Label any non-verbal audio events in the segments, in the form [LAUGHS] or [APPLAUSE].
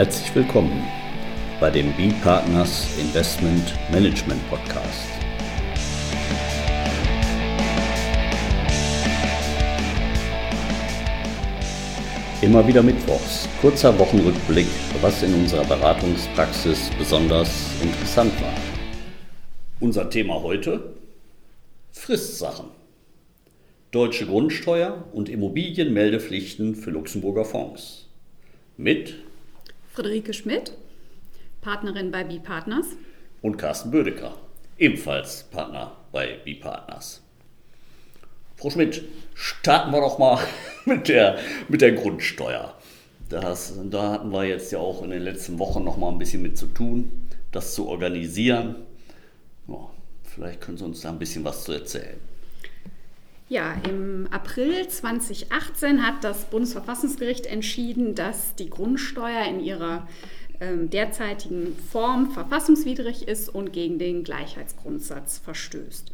Herzlich willkommen bei dem B-Partners Investment Management Podcast. Immer wieder Mittwochs, kurzer Wochenrückblick, was in unserer Beratungspraxis besonders interessant war. Unser Thema heute? Fristsachen. Deutsche Grundsteuer und Immobilienmeldepflichten für Luxemburger Fonds. Mit Friederike Schmidt, Partnerin bei B-Partners. Und Carsten Bödecker, ebenfalls Partner bei B-Partners. Frau Schmidt, starten wir doch mal [LAUGHS] mit der, mit der Grundsteuer. Das, da hatten wir jetzt ja auch in den letzten Wochen noch mal ein bisschen mit zu tun, das zu organisieren. Ja, vielleicht können Sie uns da ein bisschen was zu erzählen. Ja, im April 2018 hat das Bundesverfassungsgericht entschieden, dass die Grundsteuer in ihrer ähm, derzeitigen Form verfassungswidrig ist und gegen den Gleichheitsgrundsatz verstößt.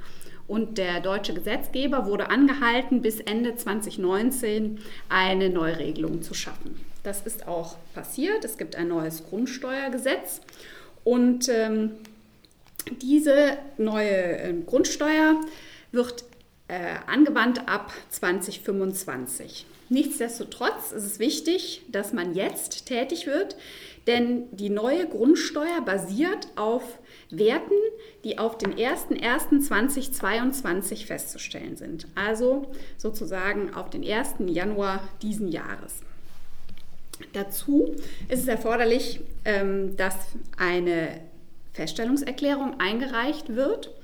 Und der deutsche Gesetzgeber wurde angehalten, bis Ende 2019 eine Neuregelung zu schaffen. Das ist auch passiert. Es gibt ein neues Grundsteuergesetz und ähm, diese neue äh, Grundsteuer wird äh, angewandt ab 2025. Nichtsdestotrotz ist es wichtig, dass man jetzt tätig wird, denn die neue Grundsteuer basiert auf Werten, die auf den 01.01.2022 festzustellen sind. Also sozusagen auf den 1. Januar diesen Jahres. Dazu ist es erforderlich, ähm, dass eine Feststellungserklärung eingereicht wird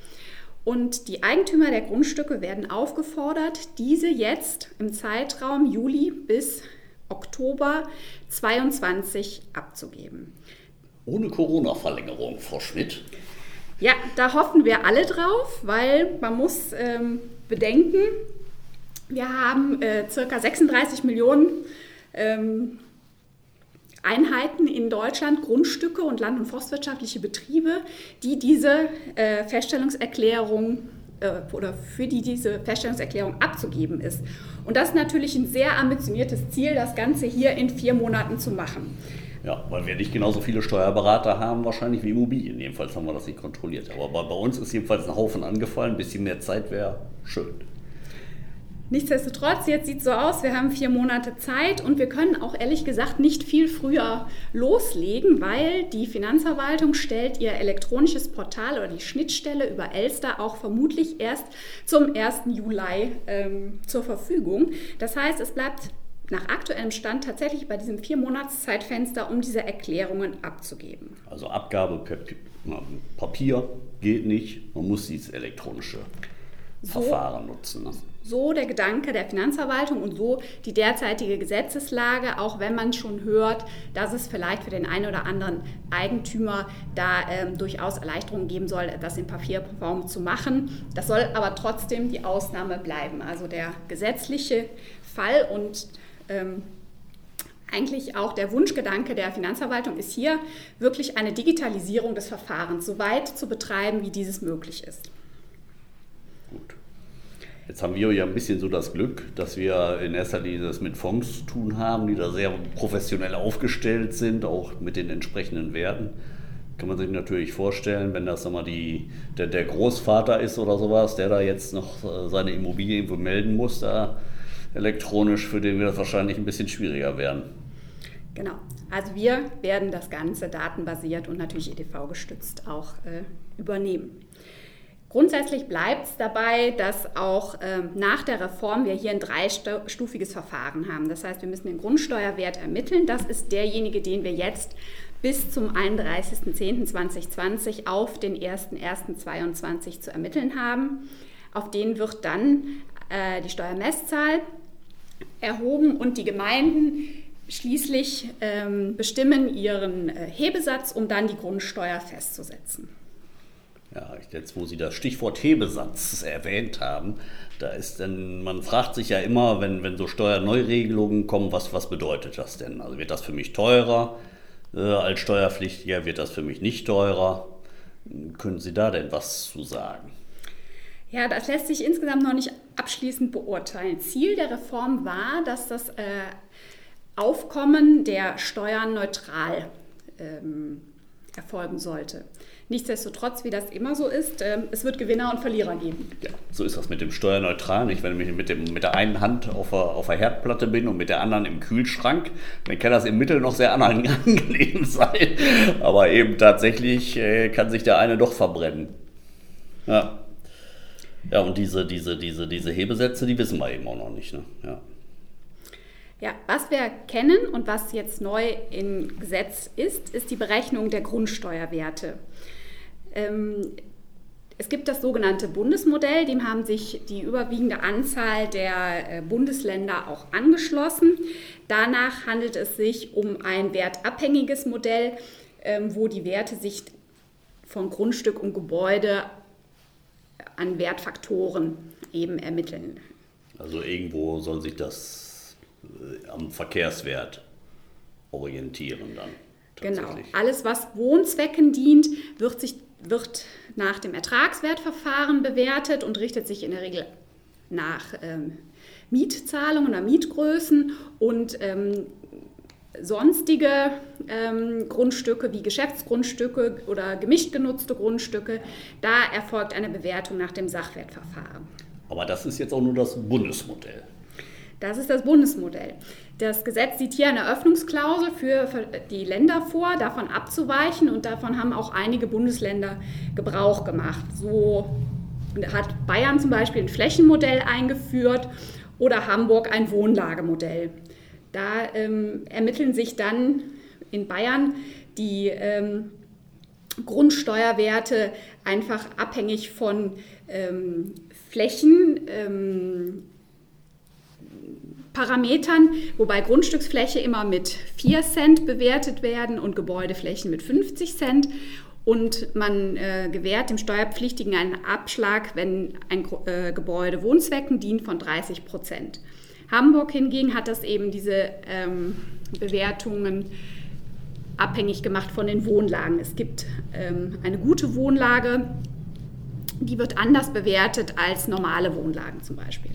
und die Eigentümer der Grundstücke werden aufgefordert, diese jetzt im Zeitraum Juli bis Oktober 2022 abzugeben. Ohne Corona-Verlängerung, Frau Schmidt. Ja, da hoffen wir alle drauf, weil man muss ähm, bedenken, wir haben äh, circa 36 Millionen ähm, Einheiten in Deutschland, Grundstücke und land- und forstwirtschaftliche Betriebe, die diese äh, Feststellungserklärung äh, oder für die diese Feststellungserklärung abzugeben ist. Und das ist natürlich ein sehr ambitioniertes Ziel, das Ganze hier in vier Monaten zu machen. Ja, weil wir nicht genauso viele Steuerberater haben, wahrscheinlich wie Immobilien. Jedenfalls haben wir das nicht kontrolliert. Aber bei, bei uns ist jedenfalls ein Haufen angefallen. Ein bisschen mehr Zeit wäre schön. Nichtsdestotrotz, jetzt sieht es so aus, wir haben vier Monate Zeit und wir können auch ehrlich gesagt nicht viel früher loslegen, weil die Finanzverwaltung stellt ihr elektronisches Portal oder die Schnittstelle über Elster auch vermutlich erst zum 1. Juli ähm, zur Verfügung. Das heißt, es bleibt nach aktuellem Stand tatsächlich bei diesem vier Monats Zeitfenster, um diese Erklärungen abzugeben. Also Abgabe per Papier geht nicht, man muss dieses elektronische so, Verfahren nutzen. Ne? So der Gedanke der Finanzverwaltung und so die derzeitige Gesetzeslage, auch wenn man schon hört, dass es vielleicht für den einen oder anderen Eigentümer da ähm, durchaus Erleichterungen geben soll, das in Papierform zu machen. Das soll aber trotzdem die Ausnahme bleiben. Also der gesetzliche Fall und ähm, eigentlich auch der Wunschgedanke der Finanzverwaltung ist hier, wirklich eine Digitalisierung des Verfahrens so weit zu betreiben, wie dieses möglich ist. Jetzt haben wir ja ein bisschen so das Glück, dass wir in erster Linie das mit Fonds zu tun haben, die da sehr professionell aufgestellt sind, auch mit den entsprechenden Werten. Kann man sich natürlich vorstellen, wenn das mal die, der, der Großvater ist oder sowas, der da jetzt noch äh, seine Immobilie irgendwo melden muss, da elektronisch, für den wird das wahrscheinlich ein bisschen schwieriger werden. Genau. Also wir werden das Ganze datenbasiert und natürlich EDV gestützt auch äh, übernehmen. Grundsätzlich bleibt es dabei, dass auch ähm, nach der Reform wir hier ein dreistufiges Verfahren haben. Das heißt, wir müssen den Grundsteuerwert ermitteln. Das ist derjenige, den wir jetzt bis zum 31.10.2020 auf den 01.01.2022 zu ermitteln haben. Auf den wird dann äh, die Steuermesszahl erhoben und die Gemeinden schließlich ähm, bestimmen ihren äh, Hebesatz, um dann die Grundsteuer festzusetzen. Ja, jetzt wo Sie das Stichwort Hebesatz erwähnt haben, da ist dann, man fragt sich ja immer, wenn, wenn so Steuerneuregelungen kommen, was, was bedeutet das denn? Also wird das für mich teurer äh, als Steuerpflichtiger, wird das für mich nicht teurer? Können Sie da denn was zu sagen? Ja, das lässt sich insgesamt noch nicht abschließend beurteilen. Ziel der Reform war, dass das äh, Aufkommen der Steuern neutral ähm, erfolgen sollte. Nichtsdestotrotz, wie das immer so ist, äh, es wird Gewinner und Verlierer geben. Ja, so ist das mit dem Steuerneutralen. Ich, wenn ich mit, dem, mit der einen Hand auf der, auf der Herdplatte bin und mit der anderen im Kühlschrank, dann kann das im Mittel noch sehr [LAUGHS] angenehm sein. Aber eben tatsächlich äh, kann sich der eine doch verbrennen. Ja. Ja, und diese, diese, diese, diese Hebesätze, die wissen wir eben auch noch nicht. Ne? Ja. Ja, was wir kennen und was jetzt neu im Gesetz ist, ist die Berechnung der Grundsteuerwerte. Ähm, es gibt das sogenannte Bundesmodell, dem haben sich die überwiegende Anzahl der äh, Bundesländer auch angeschlossen. Danach handelt es sich um ein wertabhängiges Modell, ähm, wo die Werte sich von Grundstück und Gebäude an Wertfaktoren eben ermitteln. Also irgendwo soll sich das am Verkehrswert orientieren dann. Genau. Alles, was Wohnzwecken dient, wird, sich, wird nach dem Ertragswertverfahren bewertet und richtet sich in der Regel nach ähm, Mietzahlungen oder Mietgrößen und ähm, sonstige ähm, Grundstücke wie Geschäftsgrundstücke oder gemischt genutzte Grundstücke, da erfolgt eine Bewertung nach dem Sachwertverfahren. Aber das ist jetzt auch nur das Bundesmodell. Das ist das Bundesmodell. Das Gesetz sieht hier eine Öffnungsklausel für die Länder vor, davon abzuweichen und davon haben auch einige Bundesländer Gebrauch gemacht. So hat Bayern zum Beispiel ein Flächenmodell eingeführt oder Hamburg ein Wohnlagemodell. Da ähm, ermitteln sich dann in Bayern die ähm, Grundsteuerwerte einfach abhängig von ähm, Flächen, ähm, Parametern, wobei Grundstücksfläche immer mit 4 Cent bewertet werden und Gebäudeflächen mit 50 Cent. Und man äh, gewährt dem Steuerpflichtigen einen Abschlag, wenn ein äh, Gebäude Wohnzwecken dient, von 30 Prozent. Hamburg hingegen hat das eben diese ähm, Bewertungen abhängig gemacht von den Wohnlagen. Es gibt ähm, eine gute Wohnlage, die wird anders bewertet als normale Wohnlagen zum Beispiel.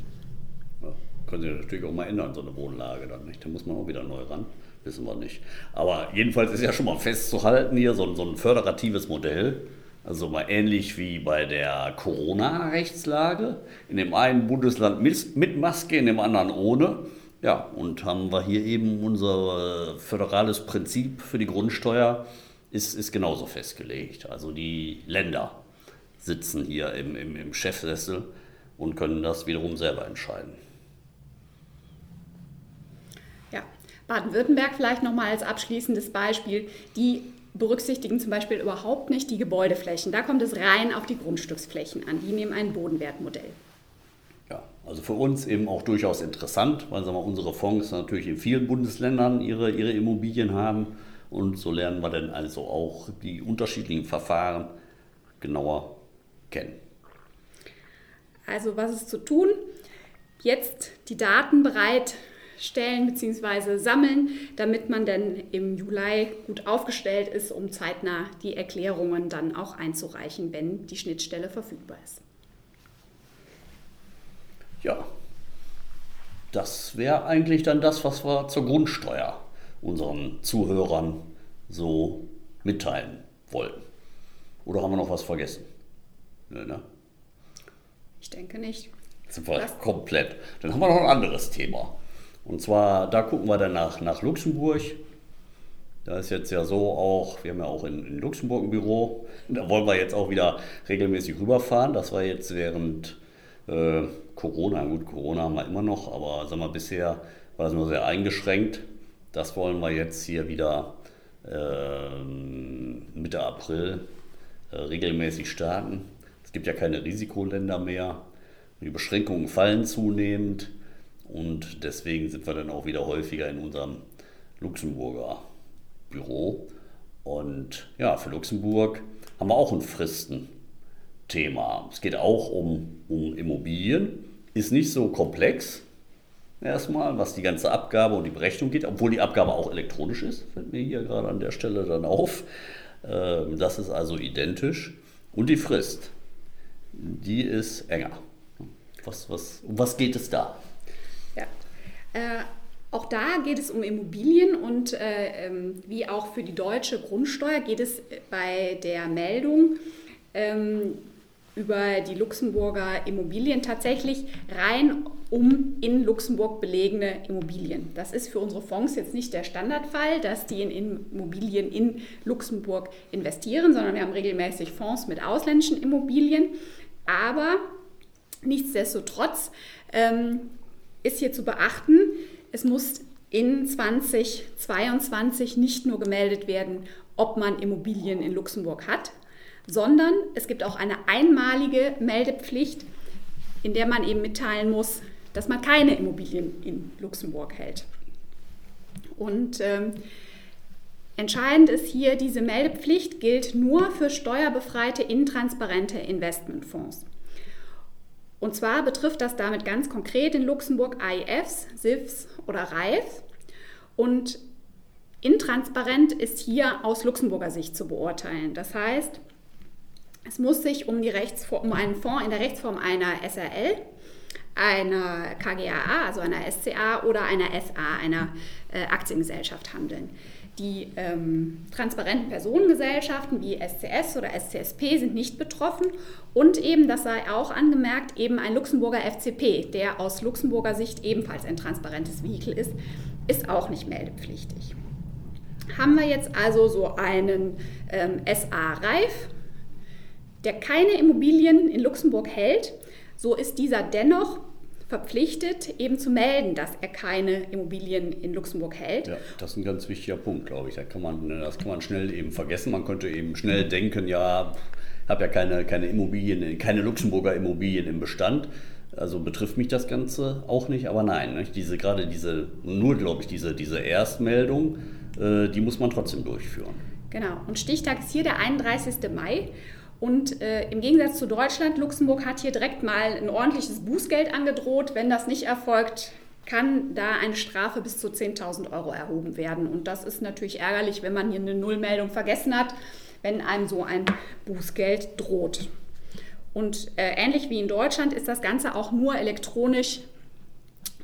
Können Sie natürlich auch mal ändern, so eine Wohnlage dann nicht. Da muss man auch wieder neu ran. Wissen wir nicht. Aber jedenfalls ist ja schon mal festzuhalten hier so, so ein föderatives Modell. Also mal ähnlich wie bei der Corona-Rechtslage. In dem einen Bundesland mit Maske, in dem anderen ohne. Ja, und haben wir hier eben unser föderales Prinzip für die Grundsteuer ist, ist genauso festgelegt. Also die Länder sitzen hier im, im, im Chefsessel und können das wiederum selber entscheiden. Baden-Württemberg vielleicht nochmal als abschließendes Beispiel. Die berücksichtigen zum Beispiel überhaupt nicht die Gebäudeflächen. Da kommt es rein auf die Grundstücksflächen an. Die nehmen ein Bodenwertmodell. Ja, also für uns eben auch durchaus interessant, weil sagen wir, unsere Fonds natürlich in vielen Bundesländern ihre, ihre Immobilien haben. Und so lernen wir dann also auch die unterschiedlichen Verfahren genauer kennen. Also was ist zu tun? Jetzt die Daten bereit stellen bzw. sammeln, damit man dann im Juli gut aufgestellt ist, um zeitnah die Erklärungen dann auch einzureichen, wenn die Schnittstelle verfügbar ist. Ja, das wäre eigentlich dann das, was wir zur Grundsteuer unseren Zuhörern so mitteilen wollten. Oder haben wir noch was vergessen? Nö, ne? Ich denke nicht. Wir komplett. Dann haben wir noch ein anderes Thema. Und zwar, da gucken wir dann nach, Luxemburg. Da ist jetzt ja so auch, wir haben ja auch in, in Luxemburg ein Büro. Da wollen wir jetzt auch wieder regelmäßig rüberfahren. Das war jetzt während äh, Corona, gut, Corona haben wir immer noch, aber sagen wir, bisher war es nur sehr eingeschränkt. Das wollen wir jetzt hier wieder äh, Mitte April äh, regelmäßig starten. Es gibt ja keine Risikoländer mehr. Die Beschränkungen fallen zunehmend. Und deswegen sind wir dann auch wieder häufiger in unserem Luxemburger Büro. Und ja, für Luxemburg haben wir auch ein Fristenthema. Es geht auch um, um Immobilien, ist nicht so komplex erstmal, was die ganze Abgabe und die Berechnung geht, obwohl die Abgabe auch elektronisch ist, fällt mir hier gerade an der Stelle dann auf. Ähm, das ist also identisch. Und die Frist, die ist enger. Was, was, um was geht es da? Äh, Auch da geht es um Immobilien und äh, ähm, wie auch für die deutsche Grundsteuer geht es bei der Meldung ähm, über die Luxemburger Immobilien tatsächlich rein um in Luxemburg belegene Immobilien. Das ist für unsere Fonds jetzt nicht der Standardfall, dass die in Immobilien in Luxemburg investieren, sondern wir haben regelmäßig Fonds mit ausländischen Immobilien. Aber nichtsdestotrotz ähm, ist hier zu beachten, es muss in 2022 nicht nur gemeldet werden, ob man Immobilien in Luxemburg hat, sondern es gibt auch eine einmalige Meldepflicht, in der man eben mitteilen muss, dass man keine Immobilien in Luxemburg hält. Und ähm, entscheidend ist hier, diese Meldepflicht gilt nur für steuerbefreite, intransparente Investmentfonds. Und zwar betrifft das damit ganz konkret in Luxemburg AIFs, SIFs oder RAIFs. Und intransparent ist hier aus Luxemburger Sicht zu beurteilen. Das heißt, es muss sich um, die Rechtsform, um einen Fonds in der Rechtsform einer SRL, einer KGAA, also einer SCA oder einer SA, einer äh, Aktiengesellschaft handeln. Die ähm, transparenten Personengesellschaften wie SCS oder SCSP sind nicht betroffen und eben, das sei auch angemerkt, eben ein Luxemburger FCP, der aus Luxemburger Sicht ebenfalls ein transparentes Vehikel ist, ist auch nicht meldepflichtig. Haben wir jetzt also so einen ähm, SA-Reif, der keine Immobilien in Luxemburg hält, so ist dieser dennoch verpflichtet, eben zu melden, dass er keine Immobilien in Luxemburg hält. Ja, das ist ein ganz wichtiger Punkt, glaube ich. Da kann man, das kann man schnell eben vergessen. Man könnte eben schnell denken, ja, ich habe ja keine, keine Immobilien, keine Luxemburger Immobilien im Bestand. Also betrifft mich das Ganze auch nicht, aber nein, nicht? diese gerade diese, nur glaube ich, diese, diese Erstmeldung, äh, die muss man trotzdem durchführen. Genau, und Stichtag ist hier der 31. Mai. Und äh, im Gegensatz zu Deutschland, Luxemburg hat hier direkt mal ein ordentliches Bußgeld angedroht. Wenn das nicht erfolgt, kann da eine Strafe bis zu 10.000 Euro erhoben werden. Und das ist natürlich ärgerlich, wenn man hier eine Nullmeldung vergessen hat, wenn einem so ein Bußgeld droht. Und äh, ähnlich wie in Deutschland ist das Ganze auch nur elektronisch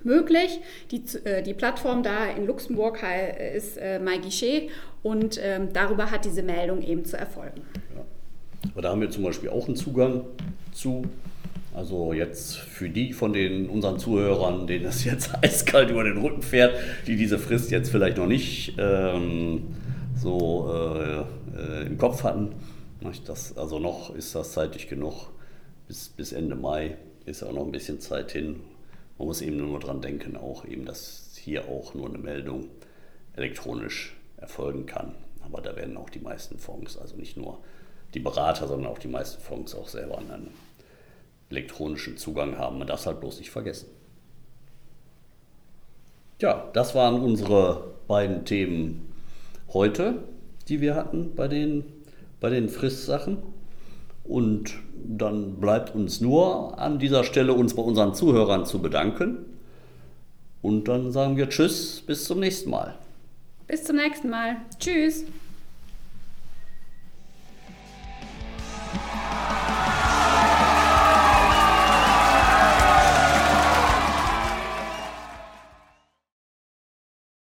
möglich. Die, äh, die Plattform da in Luxemburg ist äh, MyGuichet und ähm, darüber hat diese Meldung eben zu erfolgen. Aber da haben wir zum Beispiel auch einen Zugang zu. Also jetzt für die von den unseren Zuhörern, denen das jetzt [LAUGHS] eiskalt über den Rücken fährt, die diese Frist jetzt vielleicht noch nicht ähm, so äh, äh, im Kopf hatten. Das, also noch ist das zeitig genug. Bis, bis Ende Mai ist auch noch ein bisschen Zeit hin. Man muss eben nur daran denken, auch eben, dass hier auch nur eine Meldung elektronisch erfolgen kann. Aber da werden auch die meisten Fonds, also nicht nur die Berater, sondern auch die meisten Fonds auch selber einen elektronischen Zugang haben. Man darf es halt bloß nicht vergessen. Ja, das waren unsere beiden Themen heute, die wir hatten bei den, bei den Fristsachen. Und dann bleibt uns nur an dieser Stelle uns bei unseren Zuhörern zu bedanken. Und dann sagen wir Tschüss, bis zum nächsten Mal. Bis zum nächsten Mal. Tschüss.